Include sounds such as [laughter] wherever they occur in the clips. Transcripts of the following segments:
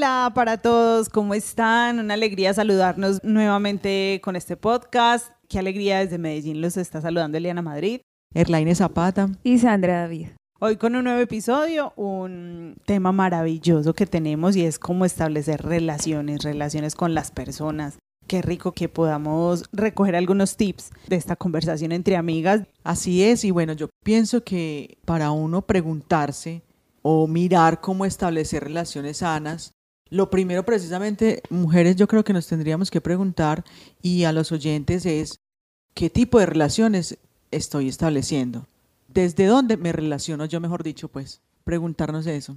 Hola para todos, ¿cómo están? Una alegría saludarnos nuevamente con este podcast. Qué alegría desde Medellín los está saludando Eliana Madrid. Erlaine Zapata. Y Sandra David. Hoy con un nuevo episodio, un tema maravilloso que tenemos y es cómo establecer relaciones, relaciones con las personas. Qué rico que podamos recoger algunos tips de esta conversación entre amigas. Así es, y bueno, yo pienso que para uno preguntarse o mirar cómo establecer relaciones sanas, lo primero precisamente, mujeres, yo creo que nos tendríamos que preguntar y a los oyentes es, ¿qué tipo de relaciones estoy estableciendo? ¿Desde dónde me relaciono yo, mejor dicho, pues? Preguntarnos eso.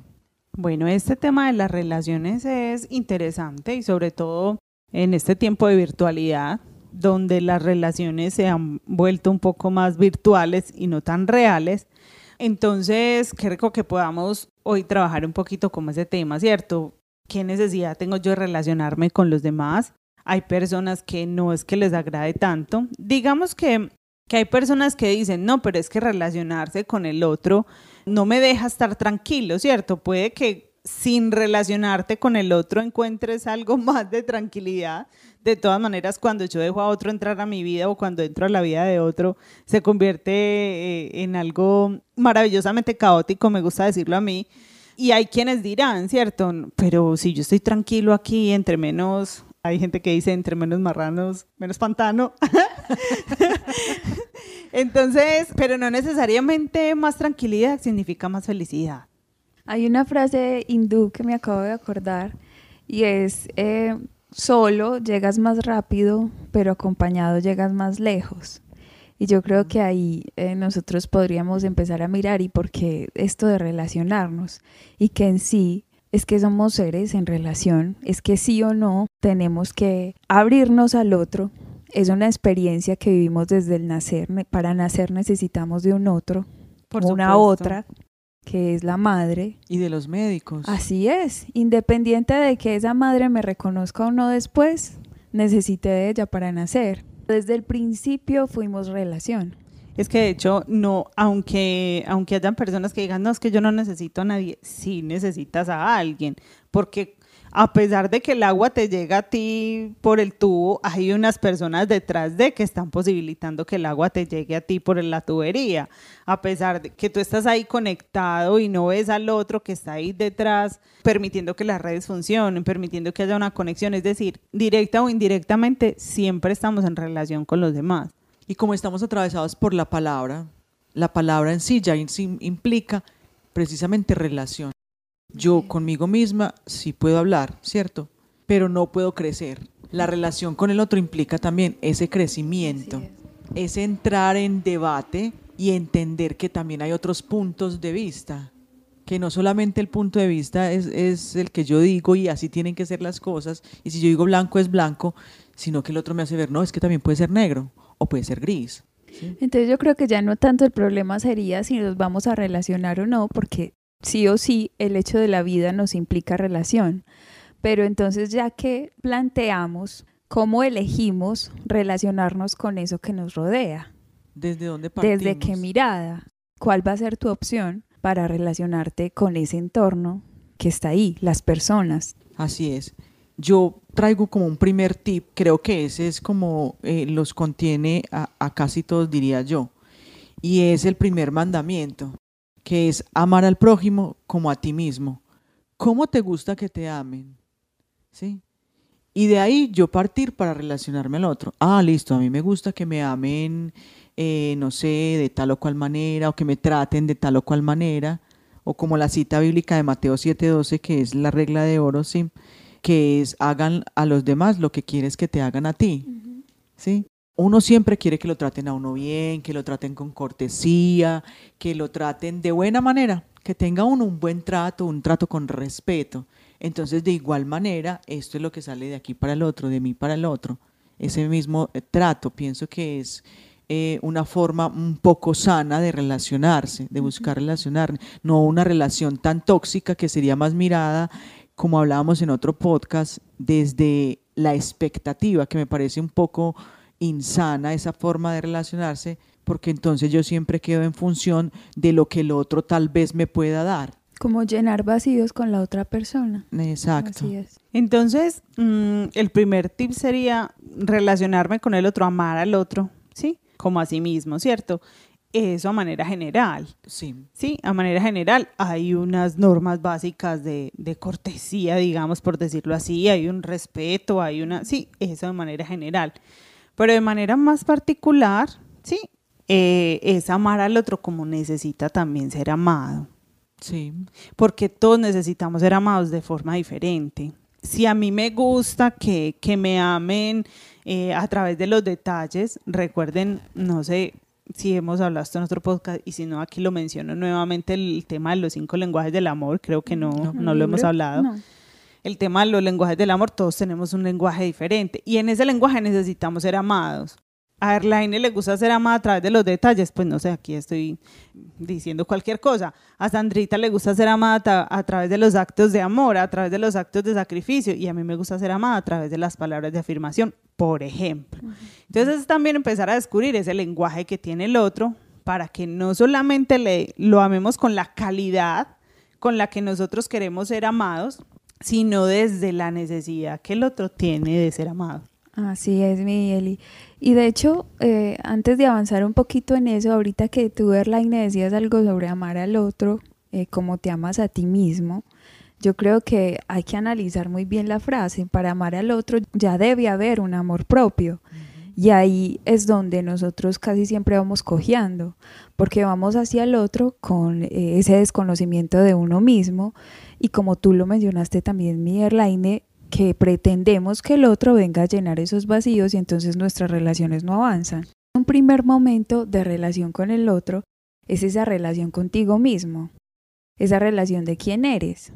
Bueno, este tema de las relaciones es interesante y sobre todo en este tiempo de virtualidad, donde las relaciones se han vuelto un poco más virtuales y no tan reales. Entonces, rico que podamos hoy trabajar un poquito con ese tema, ¿cierto? ¿Qué necesidad tengo yo de relacionarme con los demás? Hay personas que no es que les agrade tanto. Digamos que que hay personas que dicen, no, pero es que relacionarse con el otro no me deja estar tranquilo, ¿cierto? Puede que sin relacionarte con el otro encuentres algo [laughs] más de tranquilidad. De todas maneras, cuando yo dejo a otro entrar a mi vida o cuando entro a la vida de otro, se convierte eh, en algo maravillosamente caótico, me gusta decirlo a mí. Y hay quienes dirán, ¿cierto? Pero si yo estoy tranquilo aquí, entre menos hay gente que dice entre menos marranos, menos pantano. [laughs] Entonces, pero no necesariamente más tranquilidad significa más felicidad. Hay una frase hindú que me acabo de acordar y es, eh, solo llegas más rápido, pero acompañado llegas más lejos. Y yo creo que ahí eh, nosotros podríamos empezar a mirar y por qué esto de relacionarnos y que en sí es que somos seres en relación, es que sí o no tenemos que abrirnos al otro. Es una experiencia que vivimos desde el nacer. Para nacer necesitamos de un otro, Por una otra, que es la madre. Y de los médicos. Así es. Independiente de que esa madre me reconozca o no después, necesité de ella para nacer. Desde el principio fuimos relación. Es que de hecho, no, aunque, aunque hayan personas que digan, no, es que yo no necesito a nadie, sí necesitas a alguien, porque a pesar de que el agua te llega a ti por el tubo, hay unas personas detrás de que están posibilitando que el agua te llegue a ti por la tubería. A pesar de que tú estás ahí conectado y no ves al otro que está ahí detrás, permitiendo que las redes funcionen, permitiendo que haya una conexión. Es decir, directa o indirectamente, siempre estamos en relación con los demás. Y como estamos atravesados por la palabra, la palabra en sí ya implica precisamente relación. Yo conmigo misma sí puedo hablar, ¿cierto? Pero no puedo crecer. La relación con el otro implica también ese crecimiento, ese entrar en debate y entender que también hay otros puntos de vista, que no solamente el punto de vista es, es, el que yo digo y así tienen que ser las cosas, y si yo digo blanco es blanco, sino que el otro me hace ver, no, es que también puede ser negro, o puede ser gris. Entonces yo creo que ya no tanto el problema sería si nos vamos a relacionar o no, porque sí o sí el hecho de la vida nos implica relación. Pero entonces ya que planteamos cómo elegimos relacionarnos con eso que nos rodea. ¿Desde dónde partimos? ¿Desde qué mirada? ¿Cuál va a ser tu opción para relacionarte con ese entorno que está ahí, las personas? Así es yo traigo como un primer tip, creo que ese es como eh, los contiene a, casi todos, diría yo, y es el primer mandamiento, que es amar al prójimo como a ti mismo. ¿Cómo te gusta que te amen? ¿Sí? Y de ahí yo partir para relacionarme al otro. Ah, listo, a mí me gusta que me amen, eh, no sé, de tal o cual manera, o que me traten de tal o cual manera, o como la cita bíblica de Mateo 7:12, que es la regla de oro, ¿sí? que es hagan a los demás lo que quieres que te hagan a ti. ¿Sí? Uno siempre quiere que lo traten a uno bien, que lo traten con cortesía, que lo traten de buena manera, que tenga uno un buen trato, un trato con respeto. Entonces, de igual manera, esto es lo que sale de aquí para el otro, de mí para el otro. Ese mismo eh, trato, pienso que es eh, una forma un poco sana de relacionarse, de buscar relacionar, no una relación tan tóxica que sería más mirada como hablábamos en otro podcast, desde la expectativa, que me parece un poco insana esa forma de relacionarse, porque entonces yo siempre quedo en función de lo que el otro tal vez me pueda dar. Como llenar vacíos con la otra persona. Exacto. Así es. Entonces, mm, el primer tip sería relacionarme con el otro, amar al otro, ¿sí? Como a sí mismo, ¿cierto? Eso a manera general. Sí. Sí, a manera general hay unas normas básicas de, de cortesía, digamos, por decirlo así, hay un respeto, hay una, sí, eso de manera general. Pero de manera más particular, sí, eh, es amar al otro como necesita también ser amado. Sí. Porque todos necesitamos ser amados de forma diferente. Si a mí me gusta que, que me amen eh, a través de los detalles, recuerden, no sé si hemos hablado esto en otro podcast y si no, aquí lo menciono nuevamente, el tema de los cinco lenguajes del amor, creo que no, no, ¿Un lo hemos hablado No. El tema de los lenguajes del amor, todos tenemos un lenguaje diferente y en ese lenguaje necesitamos ser amados. A Erlaine le gusta ser amada a través de los detalles, pues no sé, aquí estoy diciendo cualquier cosa. A Sandrita le gusta ser amada a través de los actos de amor, a través de los actos de sacrificio y a mí me gusta ser amada a través de las palabras de afirmación, por ejemplo. Entonces es también empezar a descubrir ese lenguaje que tiene el otro para que no solamente le, lo amemos con la calidad con la que nosotros queremos ser amados, sino desde la necesidad que el otro tiene de ser amado. Así es, Miguel. Y, y de hecho, eh, antes de avanzar un poquito en eso, ahorita que tú, Erlaine, decías algo sobre amar al otro, eh, como te amas a ti mismo, yo creo que hay que analizar muy bien la frase. Para amar al otro ya debe haber un amor propio. Y ahí es donde nosotros casi siempre vamos cojeando, porque vamos hacia el otro con eh, ese desconocimiento de uno mismo y como tú lo mencionaste también, mi Erlaine, que pretendemos que el otro venga a llenar esos vacíos y entonces nuestras relaciones no avanzan. Un primer momento de relación con el otro es esa relación contigo mismo, esa relación de quién eres.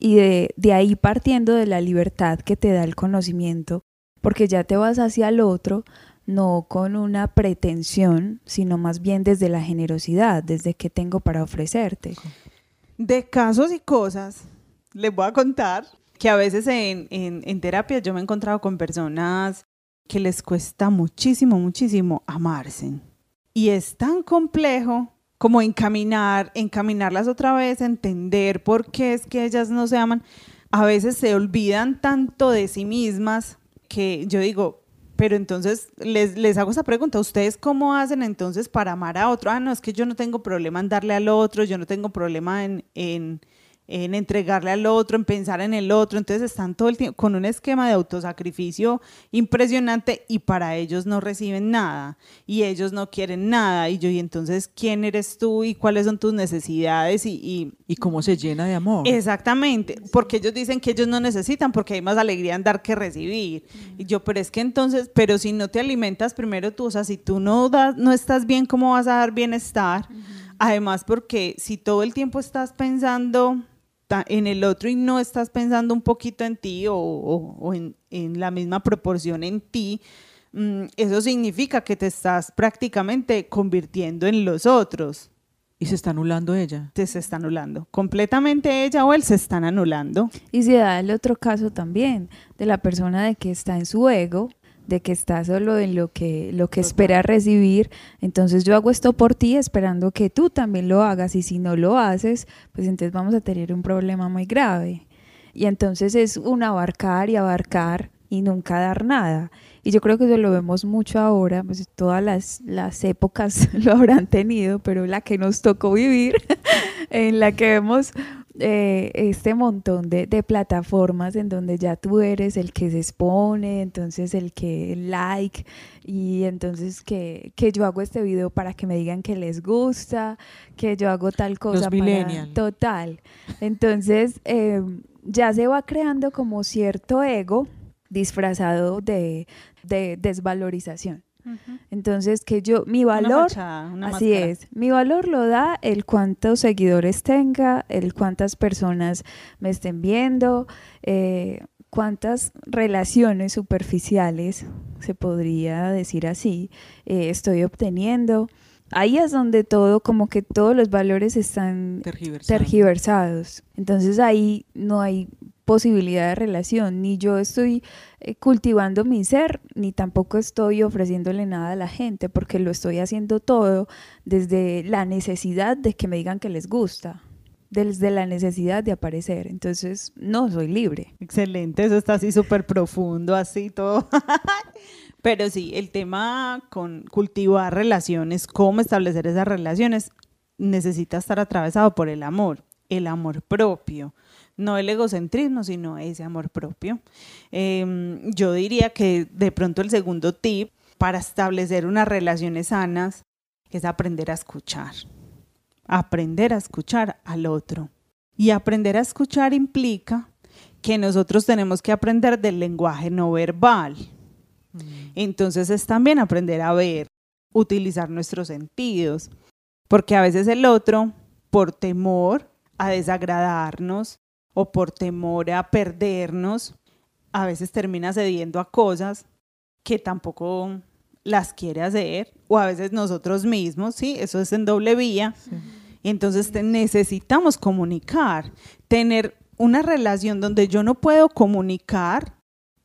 Y de, de ahí partiendo de la libertad que te da el conocimiento, porque ya te vas hacia el otro, no con una pretensión, sino más bien desde la generosidad, desde qué tengo para ofrecerte. De casos y cosas, les voy a contar que a veces en, en, terapia yo me he encontrado con personas que les cuesta muchísimo, muchísimo amarse. Y es tan complejo como encaminar, encaminarlas otra vez, entender por qué es que ellas no se aman. A veces se olvidan tanto de sí mismas que yo digo, pero entonces les, les hago esa pregunta, ¿ustedes cómo hacen entonces para amar a otro? Ah, no, es que yo no tengo problema en darle al otro, yo no tengo problema en, en, en entregarle al otro, en pensar en el otro, entonces están todo el tiempo con un esquema de autosacrificio impresionante y para ellos no reciben nada y ellos no quieren nada y yo, y entonces, ¿quién eres tú y cuáles son tus necesidades? Y, y Y cómo se llena de amor. Exactamente, porque ellos dicen que ellos no necesitan, porque hay más alegría en dar que recibir. Y yo, pero es que entonces, pero si no te alimentas primero tú, o sea, si tú no das, no estás bien, ¿cómo vas a dar bienestar? Además, porque si todo el tiempo estás pensando en el otro y no estás pensando un poquito en ti o, o- o en, en la misma proporción en ti, mm, eso significa que te estás prácticamente convirtiendo en los otros Y se está anulando ella. te se está anulando. Completamente ella o él se están anulando. Y se da el otro caso también, de la persona de que está en su ego, de que está solo en lo que, lo que espera recibir. Entonces yo hago esto por ti esperando que tú también lo hagas y si no lo haces, pues entonces vamos a tener un problema muy grave. Y entonces es un abarcar y abarcar y nunca dar nada. Y yo creo que eso lo vemos mucho ahora, pues todas las, las épocas [laughs] lo habrán tenido, pero la que nos tocó vivir, [laughs] en la que vemos eh, este montón de, de plataformas en donde ya tú eres el que se expone, entonces el que like y entonces que, que yo hago este video para que me digan que les gusta, que yo hago tal cosa. para- millennial. Total. Entonces eh, ya se va creando como cierto ego disfrazado de, de desvalorización. Entonces que yo, mi Una valor... fachada, una Así máscara. es. Mi valor lo da el cuántos seguidores tenga, el cuántas personas me estén viendo, eh, cuántas relaciones superficiales, se podría decir así, eh, estoy obteniendo. Ahí es donde todo, como que todos los valores están Tergiversado. tergiversados. Entonces ahí no hay posibilidad de relación, ni yo estoy eh, cultivando mi ser, ni tampoco estoy ofreciéndole nada a la gente, porque lo estoy haciendo todo desde la necesidad de que me digan que les gusta. desde la necesidad de aparecer. Entonces, no soy libre. Excelente, eso está así súper profundo, así todo. [laughs] Pero sí, el tema con cultivar relaciones, cómo establecer esas relaciones, necesita estar atravesado por el amor, el amor propio no el egocentrismo, sino ese amor propio. Em, yo diría que de pronto el segundo tip para establecer unas relaciones sanas es aprender a escuchar. Aprender a escuchar al otro. Y aprender a escuchar implica que nosotros tenemos que aprender del lenguaje no verbal. Mm. Entonces es también aprender a ver, utilizar nuestros sentidos, porque a veces el otro, por temor a desagradarnos, o por temor a perdernos, a veces termina cediendo a cosas que tampoco las quiere hacer, o a veces nosotros mismos, ¿sí? Eso es en doble vía. Y entonces necesitamos comunicar, tener una relación donde yo no puedo comunicar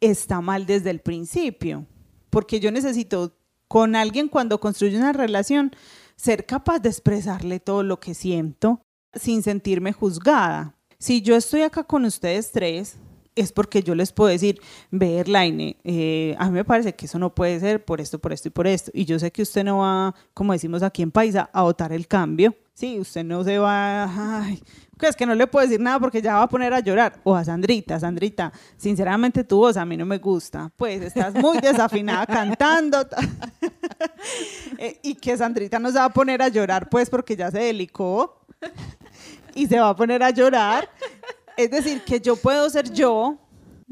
está mal desde el principio, porque yo necesito con alguien cuando construyo una relación ser capaz de expresarle todo lo que siento sin sentirme juzgada. Si yo estoy acá con ustedes tres, es porque yo les puedo decir, Laine, eh, a mí me parece que eso no puede ser por esto, por esto y por esto. Y yo sé que usted no va, como decimos aquí en Paisa, a votar el cambio. Sí, usted no se va, es que no le puedo decir nada porque ya va a poner a llorar. O a Sandrita, Sandrita, sinceramente tu voz a mí no me gusta. Pues estás muy desafinada cantando. [laughs] Eh, y que Sandrita no se va a poner a llorar, pues porque ya se delicó y se va a poner a llorar. Es decir, que yo puedo ser yo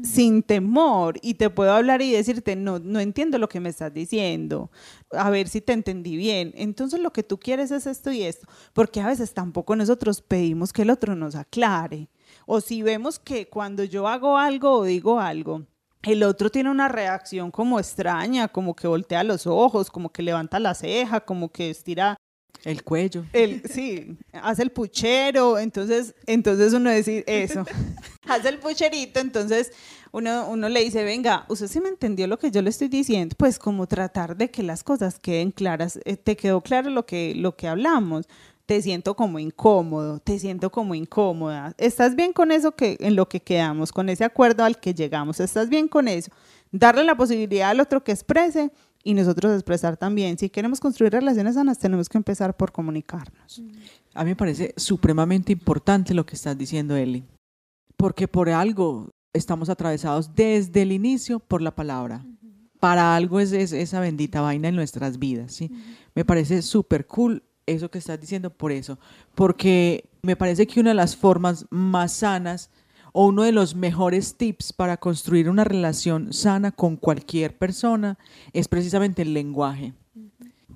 sin temor y te puedo hablar y decirte, no, no entiendo lo que me estás diciendo, a ver si te entendí bien. Entonces lo que tú quieres es esto y esto, porque a veces tampoco nosotros pedimos que el otro nos aclare. O si vemos que cuando yo hago algo o digo algo, el otro tiene una reacción como extraña, como que voltea los ojos, como que levanta la ceja, como que estira el cuello. El, sí, hace el puchero, entonces, entonces uno dice eso, [laughs] hace el pucherito, entonces uno, uno le dice, venga, usted sí me entendió lo que yo le estoy diciendo, pues como tratar de que las cosas queden claras, eh, te quedó claro lo que, lo que hablamos, te siento como incómodo, te siento como incómoda, ¿estás bien con eso que en lo que quedamos, con ese acuerdo al que llegamos? ¿Estás bien con eso? Darle la posibilidad al otro que exprese y nosotros expresar también. Si queremos construir relaciones sanas, tenemos que empezar por comunicarnos. A mí me parece supremamente importante lo que estás diciendo, Eli, porque por algo estamos atravesados desde el inicio por la palabra. Para algo es, esa bendita vaina en nuestras vidas. ¿sí? Me parece súper cool eso que estás diciendo por eso, porque me parece que una de las formas más sanas o uno de los mejores tips para construir una relación sana con cualquier persona es precisamente el lenguaje.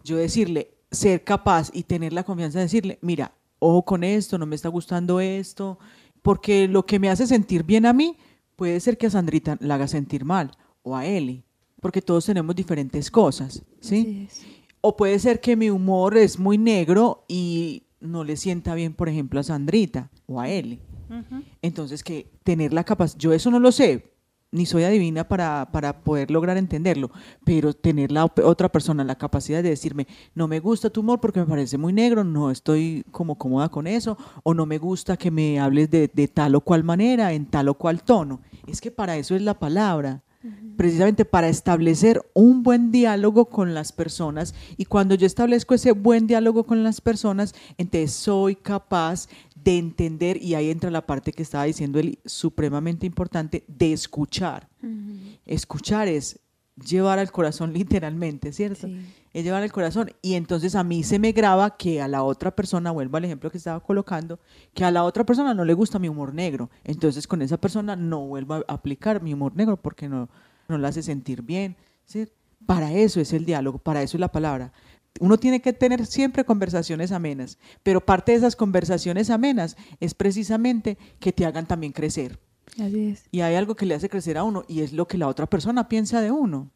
Yo decirle, ser capaz y tener la confianza de decirle, mira, ojo con esto, no me está gustando esto, porque lo que me hace sentir bien a mí puede ser que a Sandrita la haga sentir mal o a Eli, porque todos tenemos diferentes cosas, ¿sí? O puede ser que mi humor es muy negro y no le sienta bien, por ejemplo, a Sandrita o a Eli. Entonces, que tener la capacidad, yo eso no lo sé, ni soy adivina para, para, poder lograr entenderlo, pero tener la otra persona la capacidad de decirme, no me gusta tu humor porque me parece muy negro, no estoy como cómoda con eso, o no me gusta que me hables de, de tal o cual manera, en tal o cual tono. Es que para eso es la palabra precisamente para establecer un buen diálogo con las personas y cuando yo establezco ese buen diálogo con las personas, entonces soy capaz de entender y ahí entra la parte que estaba diciendo él, supremamente importante, de escuchar. Escuchar es llevar al corazón [laughs] literalmente, ¿cierto? Es llevar al corazón. Y entonces a mí se me graba que a la otra persona, vuelvo al ejemplo que estaba colocando, que a la otra persona no le gusta mi humor negro. Entonces con esa persona no vuelvo a aplicar mi humor negro porque no, no la hace sentir bien. ¿sí? Para eso es el diálogo, para eso es la palabra. Uno tiene que tener siempre conversaciones amenas, pero parte de esas conversaciones amenas es precisamente que te hagan también crecer. Y hay algo que le hace crecer a uno y es lo que la otra persona piensa de uno.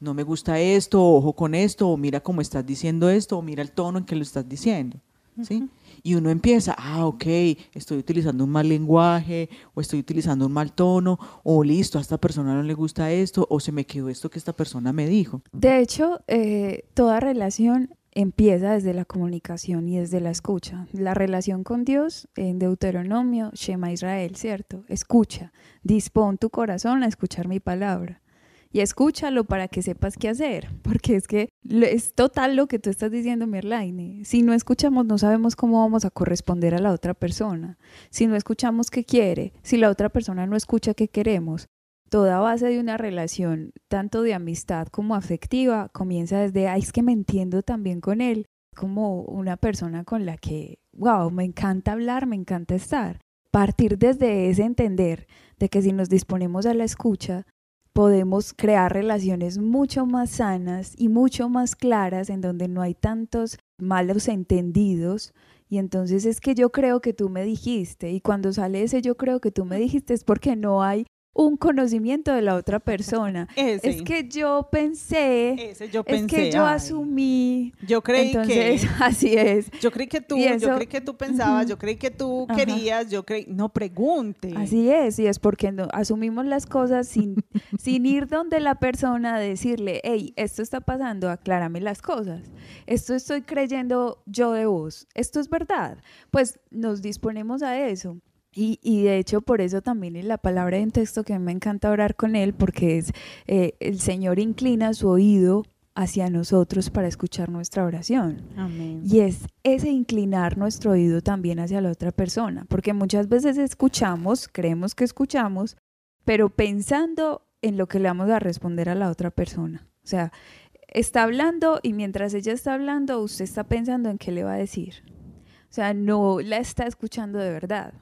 No me gusta esto, ojo con esto, o mira cómo estás diciendo esto, o mira el tono en que lo estás diciendo. ¿sí? Y uno empieza, ah, ok, estoy utilizando un mal lenguaje, o estoy utilizando un mal tono, o listo, a esta persona no le gusta esto, o se me quedó esto que esta persona me dijo. De hecho, eh, toda relación empieza desde la comunicación y desde la escucha. La relación con Dios en Deuteronomio, Shema Israel, ¿cierto? Escucha, dispón tu corazón a escuchar mi palabra. Y escúchalo para que sepas qué hacer, porque es que es total lo que tú estás diciendo, Merlaine. Si no escuchamos, no sabemos cómo vamos a corresponder a la otra persona. Si no escuchamos qué quiere, si la otra persona no escucha qué queremos, toda base de una relación, tanto de amistad como afectiva, comienza desde, ay, es que me entiendo también con él, como una persona con la que, wow, me encanta hablar, me encanta estar. Partir desde ese entender de que si nos disponemos a la escucha, podemos crear relaciones mucho más sanas y mucho más claras en donde no hay tantos malos entendidos. Y entonces es que yo creo que tú me dijiste, y cuando sale ese yo creo que tú me dijiste es porque no hay un conocimiento de la otra persona. [laughs] Es que yo pensé, Ese yo es que yo ay. asumí. Yo creí Entonces, que [laughs] así es. yo creí que tú, Y yo eso- creí que tú pensabas, yo creí que tú querías, yo creí, no pregunte. Así es, y es porque no, asumimos las cosas sin, [laughs] sin ir donde la persona a decirle, hey, esto está pasando, aclárame las cosas. Esto estoy creyendo yo de vos. Esto es verdad. Pues nos disponemos a eso. Y, y de hecho, por eso también en la palabra en texto que me encanta orar con él, porque es eh, el Señor inclina su oído hacia nosotros para escuchar nuestra oración. Amén. Y es ese inclinar nuestro oído también hacia la otra persona, porque muchas veces escuchamos, creemos que escuchamos, pero pensando en lo que le vamos a responder a la otra persona. O sea, está hablando y mientras ella está hablando, usted está pensando en qué le va a decir. O sea, no la está escuchando de verdad.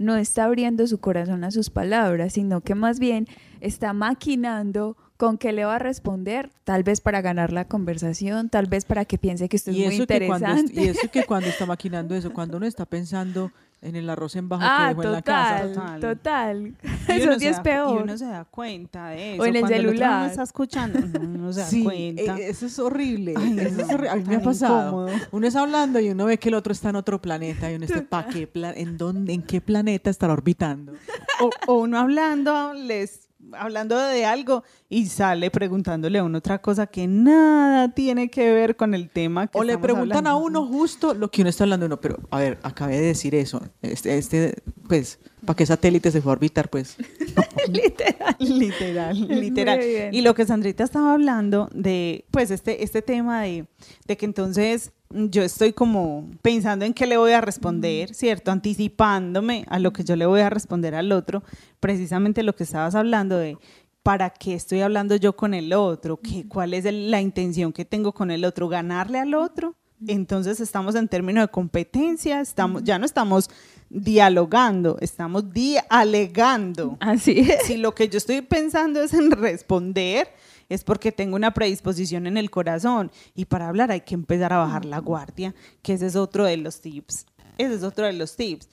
No está abriendo su corazón a sus palabras, sino que más bien está maquinando con qué le va a responder, tal vez para ganar la conversación, tal vez para que piense que esto es muy que cuando, interesante. y eso que cuando está [laughs] maquinando eso, cuando uno está pensando en el arroz en bajo que Ah, dejó en la casa. total, Total. total. Eso uno sí es da- Y peor. uno se da cuenta de eso. O en el Cuando otro no celular. está escuchando, no, uno se da Sí, cuenta. eh, eso es horrible. Ay, eso es no, horri- A mí me ha pasado. incómodo. Uno está hablando y uno ve que el otro está en otro planeta y uno está, ¿pa qué pla- en, dónde, ¿en qué planeta estará orbitando? o, o uno hablando, les, hablando de algo y sale preguntándole a uno otra cosa que nada tiene que ver con el tema que O le preguntan a uno justo lo que uno está hablando. Uno, pero, a ver, acabé de decir eso. Este, este pues, ¿para qué satélite se fue a orbitar? Pues, [laughs] [laughs] Literal. Literal, literal. Y lo que Sandrita estaba hablando de, pues, este, este tema de, de que entonces yo estoy como pensando en qué le voy a responder, ¿cierto? Anticipándome a lo que yo le voy a responder al otro, precisamente lo que estabas hablando de para qué estoy hablando yo con el otro, ¿Qué, cuál es el- la intención que tengo con el otro, ganarle al otro. Entonces estamos en términos de competencia, estamos, ya no estamos dialogando, estamos dialegando Así es. si lo que yo estoy pensando es en responder, es porque tengo una predisposición en el corazón. Y para hablar hay que empezar a bajar la guardia, que ese es otro de los tips. Ese es otro de los tips.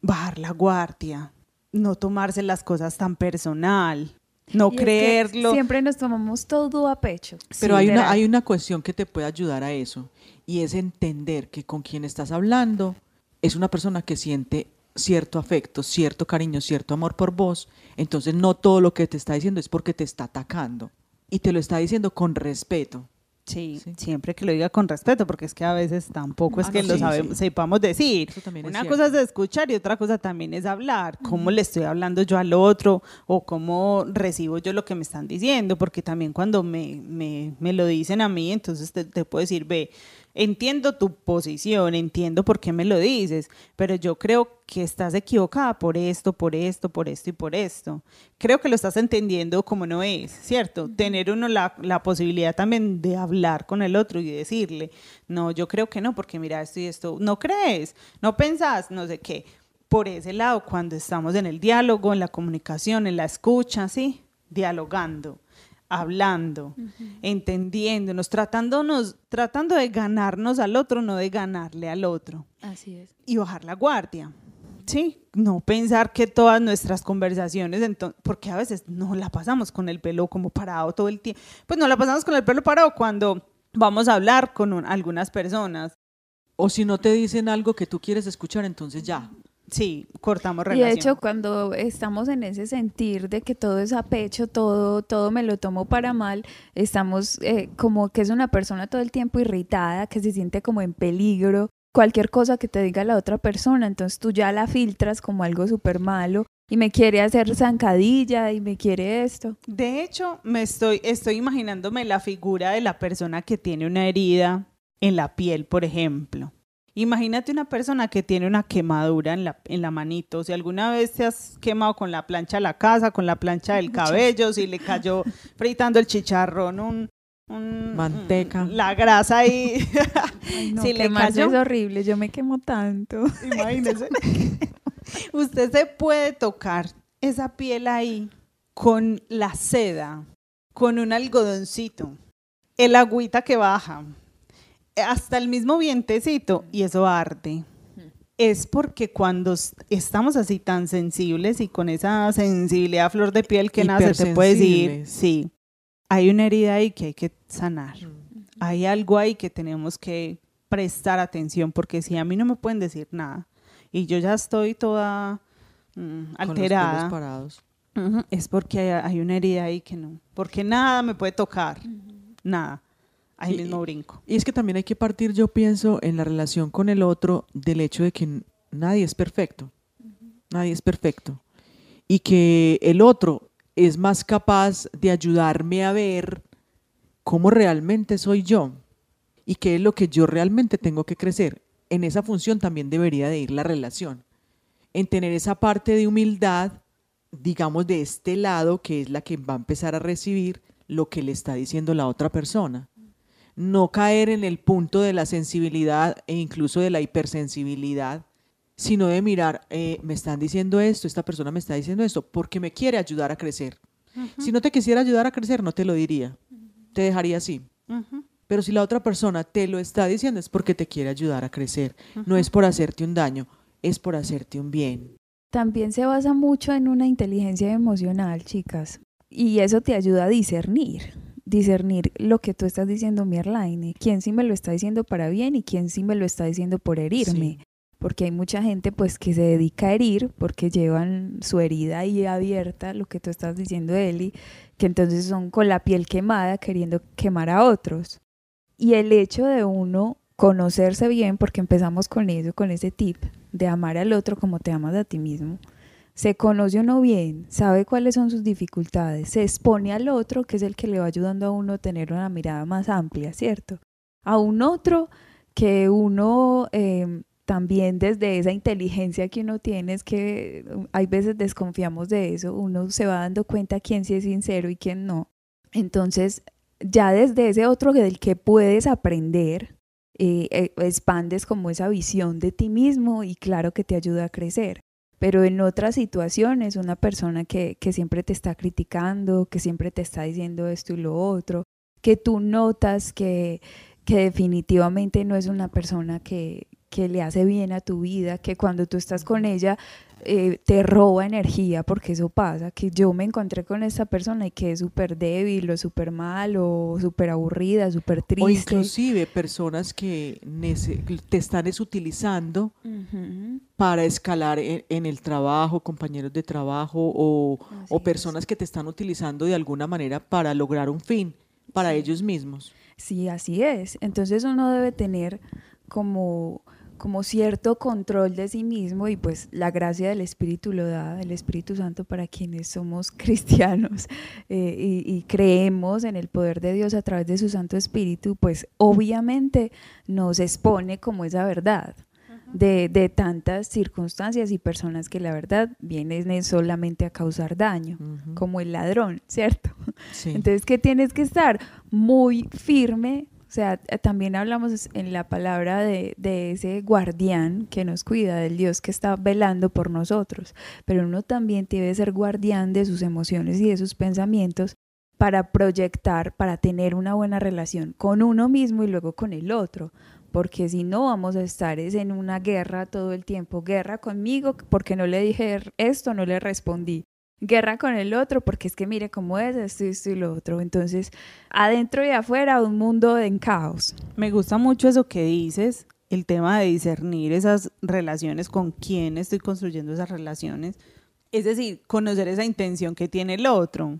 Bajar la guardia, no tomarse las cosas tan personal, no Y es que creerlo. Siempre nos tomamos todo a pecho. Pero Sí, hay, una, hay una cuestión que te puede ayudar a eso y es entender que con quien estás hablando es una persona que siente cierto afecto, cierto cariño, cierto amor por vos. Entonces no todo lo que te está diciendo es porque te está atacando y te lo está diciendo con respeto. Sí, Sí. siempre que lo diga con respeto, porque es que a veces tampoco es Ah, que no, lo sí, sabemos, sí. sepamos decir. Eso también es Una cierto. cosa es escuchar y otra cosa también es hablar. ¿Cómo le estoy hablando yo al otro? O cómo recibo yo lo que me están diciendo, porque también cuando me, me, me lo dicen a mí, entonces te, te puedo decir, ve, entiendo tu posición, entiendo por qué me lo dices, pero yo creo que estás equivocada por esto, por esto, por esto y por esto. Creo que lo estás entendiendo como no es, ¿cierto? Tener uno la, la posibilidad también de hablar con el otro y decirle, no, yo creo que no, porque mira esto y esto, no crees, no pensás, no sé qué. Por ese lado, cuando estamos en el diálogo, en la comunicación, en la escucha, ¿sí? Dialogando hablando, entendiéndonos, tratándonos, tratando de ganarnos al otro, no de ganarle al otro. Así es. Y bajar la guardia. Sí, no pensar que todas nuestras conversaciones, porque a veces no la pasamos con el pelo como parado todo el tiempo, pues no la pasamos con el pelo parado cuando vamos a hablar con un- algunas personas. O si no te dicen algo que tú quieres escuchar, entonces ya. Sí, cortamos Y relación. de hecho, cuando estamos en ese sentir de que todo es a pecho, todo, todo me lo tomo para mal, estamos eh, como que es una persona todo el tiempo irritada, que se siente como en peligro. Cualquier cosa que te diga la otra persona, entonces tú ya la filtras como algo súper malo y me quiere hacer zancadilla y me quiere esto. De hecho, me estoy, estoy imaginándome la figura de la persona que tiene una herida en la piel, por ejemplo. Imagínate una persona que tiene una quemadura en la, en la manito. Si alguna vez te has quemado con la plancha de la casa, con la plancha del [laughs] cabello, si le cayó fritando el chicharrón, un, un- Manteca. un- la grasa ahí. [laughs] Ay, [laughs] no, Si le cayó- es horrible, yo me quemo tanto. Imagínese. Usted se puede tocar esa piel ahí con la seda, con un algodoncito, el agüita que baja, hasta el mismo vientecito y eso arde. Es porque cuando estamos así tan sensibles y con esa sensibilidad flor de piel que nada se te puede decir, sí, hay una herida ahí que hay que sanar. Hay algo ahí que tenemos que prestar atención, porque si a mí no me pueden decir nada y yo ya estoy toda mm, Con los pelos alterada, es porque hay, hay una herida ahí que no, porque nada me puede tocar, nada, ahí mismo brinco. Y es que también hay que partir, yo pienso, en la relación con el otro del hecho de que nadie es perfecto. Nadie es perfecto. Y que el otro es más capaz de ayudarme a ver cómo realmente soy yo y qué es lo que yo realmente tengo que crecer. En esa función también debería de ir la relación. En tener esa parte de humildad, digamos, de este lado, que es la que va a empezar a recibir lo que le está diciendo la otra persona no caer en el punto de la sensibilidad e incluso de la hipersensibilidad, sino de mirar, eh, me están diciendo esto, esta persona me está diciendo esto, porque me quiere ayudar a crecer. Si no te quisiera ayudar a crecer, no te lo diría, te dejaría así. Pero si la otra persona te lo está diciendo es porque te quiere ayudar a crecer, no es por hacerte un daño, es por hacerte un bien. También se basa mucho en una inteligencia emocional, chicas. Y eso te ayuda a discernir. Discernir lo que tú estás diciendo, Mierlaine. Quién sí me lo está diciendo para bien y quién sí me lo está diciendo por herirme. Sí. Porque hay mucha gente pues que se dedica a herir porque llevan su herida ahí abierta, lo que tú estás diciendo, Eli, que entonces son con la piel quemada queriendo quemar a otros. Y el hecho de uno conocerse bien, porque empezamos con eso, con ese tip de amar al otro como te amas a ti mismo, se conoce uno bien, sabe cuáles son sus dificultades, se expone al otro, que es el que le va ayudando a uno a tener una mirada más amplia, ¿cierto? A un otro que uno eh, también desde esa inteligencia que uno tiene, es que um, hay veces desconfiamos de eso, uno se va dando cuenta quién sí es sincero y quién no. Entonces, ya desde ese otro del que puedes aprender, eh, eh, expandes como esa visión de ti mismo y claro que te ayuda a crecer. Pero en otras situaciones, una persona que, que siempre te está criticando, que siempre te está diciendo esto y lo otro, que tú notas que, que definitivamente no es una persona que, que le hace bien a tu vida, que cuando tú estás con ella eh, te roba energía, porque eso pasa, que yo me encontré con esta persona y que es súper débil o súper mal o súper aburrida, súper O triste. inclusive personas que te están es utilizando para escalar en, en el trabajo, compañeros de trabajo o, o es. personas que te están utilizando de alguna manera para lograr un fin para Sí. ellos mismos. Sí, así es. Entonces uno debe tener como, como cierto control de sí mismo y pues la gracia del Espíritu lo da, el Espíritu Santo para quienes somos [laughs] cristianos eh, y, y creemos en el poder de Dios a través de su Santo Espíritu, pues obviamente nos expone como esa verdad. De, de tantas circunstancias y personas que la verdad vienen solamente a causar daño, como el ladrón, ¿cierto? Sí. Entonces, que tienes que estar muy firme. O sea, eh, también hablamos en la palabra de, ese guardián que nos cuida, del Dios que está velando por nosotros. Pero uno también debe ser guardián de sus emociones y de sus pensamientos para proyectar, para tener una buena relación con uno mismo y luego con el otro. Porque si no, vamos a estar es en una guerra todo el tiempo. Guerra conmigo porque no le dije esto, no le respondí guerra con el otro, porque es que mire cómo es, esto, esto y lo otro. Entonces, adentro y afuera, un mundo en caos. Me gusta mucho eso que dices el tema de discernir esas relaciones, con quién estoy construyendo esas relaciones, es decir, conocer esa intención que tiene el otro.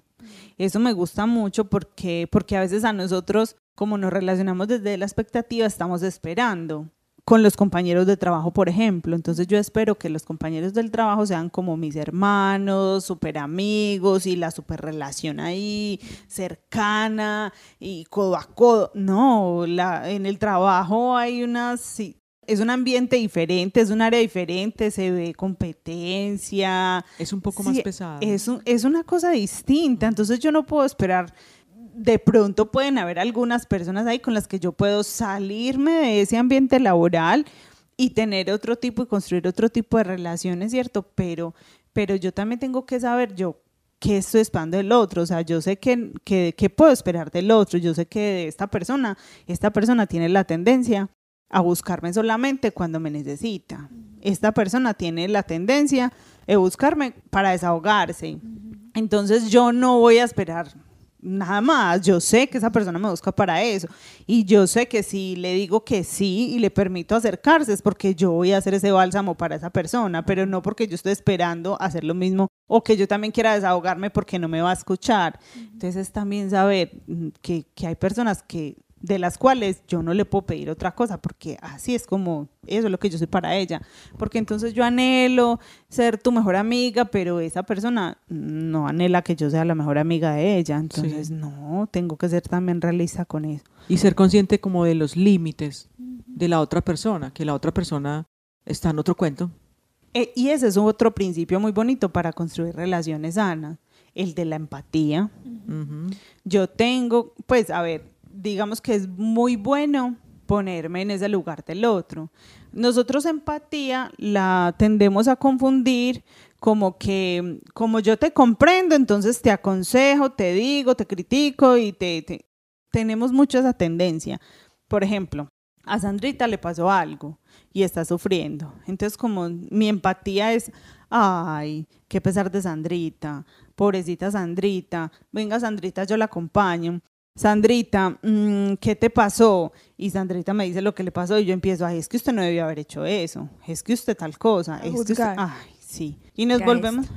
Eso me gusta mucho porque, porque a veces a nosotros, como nos relacionamos desde la expectativa, estamos esperando con los compañeros de trabajo, por ejemplo. Entonces yo espero que los compañeros del trabajo sean como mis hermanos, súper amigos y la super relación ahí cercana y codo a codo. No, la, en el trabajo hay unas... es un ambiente diferente, es un área diferente, se ve competencia. Es un poco más pesado. Es, es una cosa distinta, entonces yo no puedo esperar de pronto pueden haber algunas personas ahí con las que yo puedo salirme de ese ambiente laboral y tener otro tipo y construir otro tipo de relaciones, ¿cierto? Pero, pero yo también tengo que saber yo qué estoy esperando del otro, o sea, yo sé que, que, puedo esperar del otro, yo sé que de esta persona, esta persona tiene la tendencia a buscarme solamente cuando me necesita. Esta persona tiene la tendencia de buscarme para desahogarse. Entonces yo no voy a esperar nada más. Yo sé que esa persona me busca para eso. Y yo sé que si le digo que sí y le permito acercarse es porque yo voy a hacer ese bálsamo para esa persona, pero no porque yo estoy esperando hacer lo mismo o que yo también quiera desahogarme porque no me va a escuchar. Entonces es también saber mm, que, que hay personas que de las cuales yo no le puedo pedir otra cosa, porque así es como, eso es lo que yo soy para ella, porque entonces yo anhelo ser tu mejor amiga, pero esa persona no anhela que yo sea la mejor amiga de ella, entonces no, tengo que ser también realista con eso. Y ser consciente como de los límites de la otra persona, que la otra persona está en otro cuento. Eh, y ese es otro principio muy bonito para construir relaciones sanas, el de la empatía. Yo tengo, pues, a ver, digamos que es muy bueno ponerme en ese lugar del otro. Nosotros empatía la tendemos a confundir como que, como yo te comprendo, entonces te aconsejo, te digo, te critico y te, tenemos mucho esa tendencia. Por ejemplo, a Sandrita le pasó algo y está sufriendo. Entonces, como mi empatía es, ay, qué pesar de Sandrita, pobrecita Sandrita, venga Sandrita, yo la acompaño. Sandrita, mm, ¿qué te pasó? Y Sandrita me dice lo que le pasó y yo empiezo, ay, es que usted no debió haber hecho eso, es que usted tal cosa, es que ay, sí. Y nos volvemos. [laughs]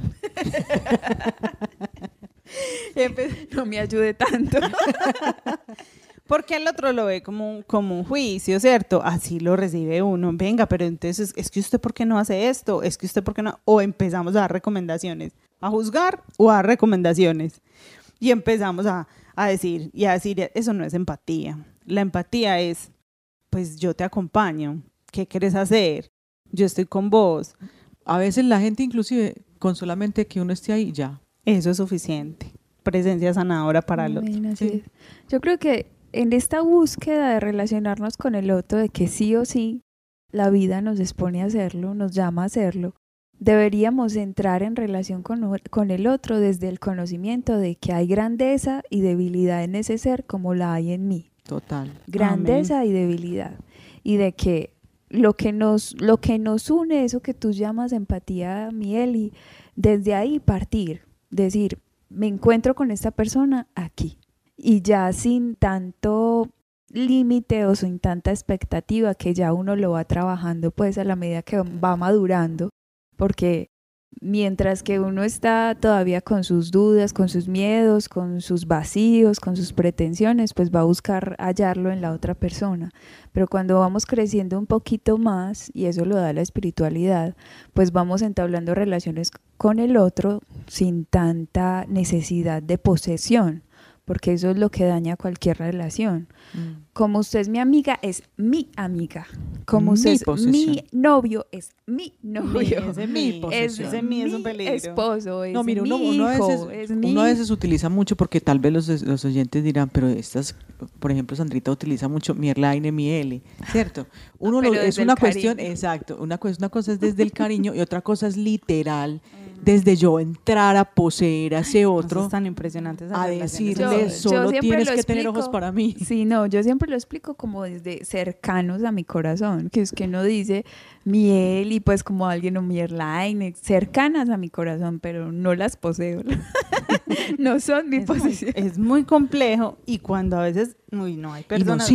no me ayude tanto. [laughs] Porque el otro lo ve como un, como un juicio, ¿cierto? Así lo recibe uno. Venga, pero entonces, ¿es que usted por qué no hace esto? ¿Es que usted por qué no? O empezamos a dar recomendaciones. ¿A juzgar o a dar recomendaciones? Y empezamos a, a decir y a decir, eso no es empatía. La empatía es, pues yo te acompaño, ¿qué quieres hacer? Yo estoy con vos. A veces la gente inclusive con solamente que uno esté ahí ya. Eso es suficiente. Presencia sanadora para el otro. Yo creo que en esta búsqueda de relacionarnos con el otro, de que sí o sí la vida nos expone a hacerlo, nos llama a hacerlo, Deberíamos entrar en relación con, el otro desde el conocimiento de que hay grandeza y debilidad en ese ser como la hay en mí. Total. Grandeza y debilidad. Y de que lo que nos, lo que nos une, eso que tú llamas empatía, Mieli, desde ahí partir, decir, me encuentro con esta persona aquí. Y ya sin tanto límite o sin tanta expectativa que ya uno lo va trabajando pues a la medida que va madurando porque mientras que uno está todavía con sus dudas, con sus miedos, con sus vacíos, con sus pretensiones, pues va a buscar hallarlo en la otra persona. Pero cuando vamos creciendo un poquito más, y eso lo da la espiritualidad, pues vamos entablando relaciones con el otro sin tanta necesidad de posesión porque eso es lo que daña cualquier relación. Mm. Como usted es mi amiga, es mi amiga. Como usted es mi novio, es mi novio. es mi es, mi es un peligro. esposo, es no, mira, uno, mi uno hijo, a veces, uno a veces utiliza mucho porque tal vez los, los, oyentes dirán, pero estas, por ejemplo, Sandrita utiliza mucho mi Erlaine, mi L, ¿cierto? [laughs] Uno lo, es una cuestión, exacto, una, una cosa es desde el cariño y otra cosa es literal. [laughs] Desde yo entrar a poseer a ese otro. tan impresionantes. A decirle, solo tienes que tener ojos para mí. Sí, no, yo siempre lo explico como desde cercanos a mi corazón, que es que no dice miel y pues como alguien o mi airline, cercanas a mi corazón, pero no las poseo. [laughs] no son mi posesión. es muy complejo y cuando a veces es, uy, no, hay personas.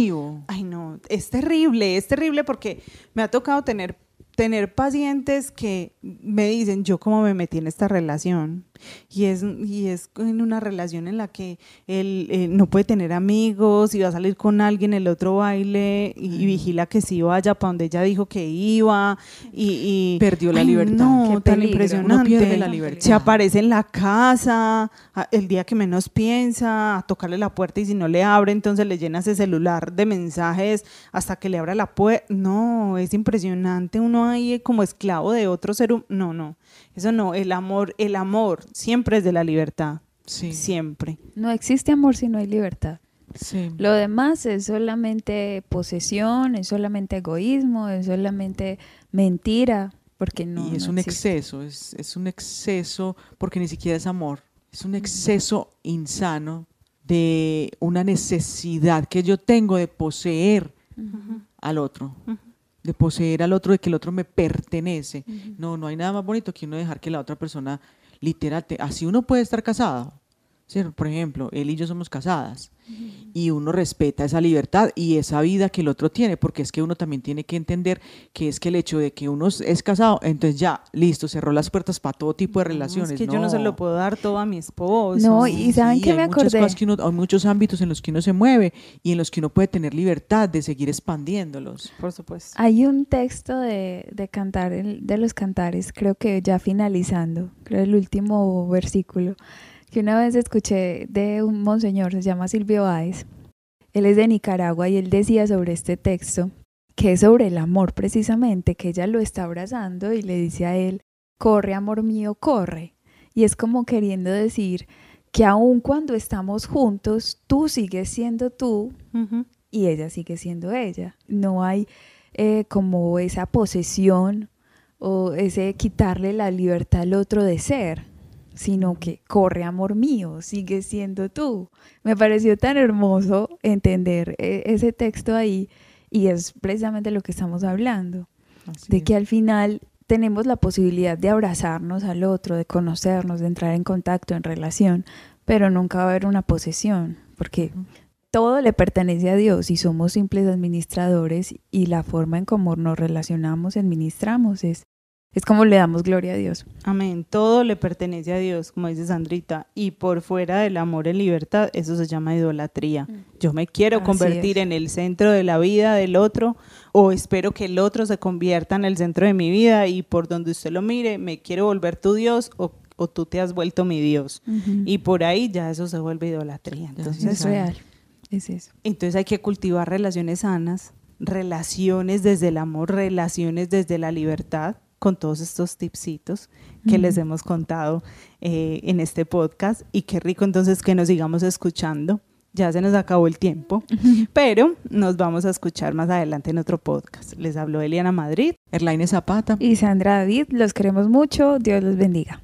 Ay, no, es terrible, es terrible porque me ha tocado tener tener pacientes que me dicen, yo cómo me metí en esta relación. Y es, y es en una relación en la que él eh, no puede tener amigos y va a salir con alguien el otro baile y, vigila que sí vaya para donde ella dijo que iba y, perdió la Ay, libertad. No, Qué tan impresionante. Uno pierde la libertad. Se aparece en la casa a- el día que menos piensa, a tocarle la puerta y si no le abre, entonces le llena ese celular de mensajes hasta que le abra la puerta. No, es impresionante. Uno ahí como esclavo de otro ser humano. No, no. Eso no. El amor, el amor siempre es de la libertad. Sí, Siempre. No existe amor si no hay libertad. sí. Lo demás es solamente posesión, es solamente egoísmo, es solamente mentira, porque no. y es no un existe. exceso, es, es un exceso porque ni siquiera es amor, es un exceso insano de una necesidad que yo tengo de poseer al otro, de poseer al otro, de que el otro me pertenece. No, no hay nada más bonito que uno dejar que la otra persona literal, te- así uno puede estar casado. ¿Cierto? Por ejemplo, él y yo somos casadas y uno respeta esa libertad y esa vida que el otro tiene, porque es que uno también tiene que entender que es que el hecho de que uno es- casado, entonces ya, listo, cerró las puertas para todo tipo de relaciones. Es que yo no se lo puedo dar todo a mi esposo. No, y ¿saben Sí, qué hay me muchas acordé? cosas que uno- hay muchos ámbitos en los que uno se mueve y en los que uno puede tener libertad de seguir expandiéndolos. Por supuesto. Hay un texto de, de cantar, el- de los cantares, creo que ya finalizando, creo el último versículo, que una vez escuché de un monseñor, se llama Silvio Báez. Él es de Nicaragua y él decía sobre este texto, que es sobre el amor precisamente, que ella lo está abrazando y le dice a él, corre amor mío, corre. Y es como queriendo decir que aun cuando estamos juntos, tú sigues siendo tú y ella sigue siendo ella. No hay eh, como esa posesión o ese quitarle la libertad al otro de ser, sino que corre amor mío, sigue siendo tú. Me pareció tan hermoso entender eh, ese texto ahí y es precisamente lo que estamos hablando, Así de es. que al final tenemos la posibilidad de abrazarnos al otro, de conocernos, de entrar en contacto, en relación, pero nunca va a haber una posesión, porque todo le pertenece a Dios y somos simples administradores y la forma en cómo nos relacionamos, administramos, es, es como le damos gloria a Dios. Amén. Todo le pertenece a Dios, como dice Sandrita. Y por fuera del amor en libertad, eso se llama idolatría. Yo me quiero Así convertir es. en el centro de la vida del otro o espero que el otro se convierta en el centro de mi vida y por donde usted lo mire, me quiero volver tu Dios o, o tú te has vuelto mi Dios. Y por ahí ya eso se vuelve idolatría. Entonces, es real, es eso. entonces hay que cultivar relaciones sanas, relaciones desde el amor, relaciones desde la libertad, con todos estos tipsitos que les hemos contado eh, en este podcast. Y qué rico entonces que nos sigamos escuchando. Ya se nos acabó el tiempo, pero nos vamos a escuchar más adelante en otro podcast. Les habló Eliana Madrid. Erlaine Zapata. Y Sandra David, los queremos mucho, Dios los bendiga.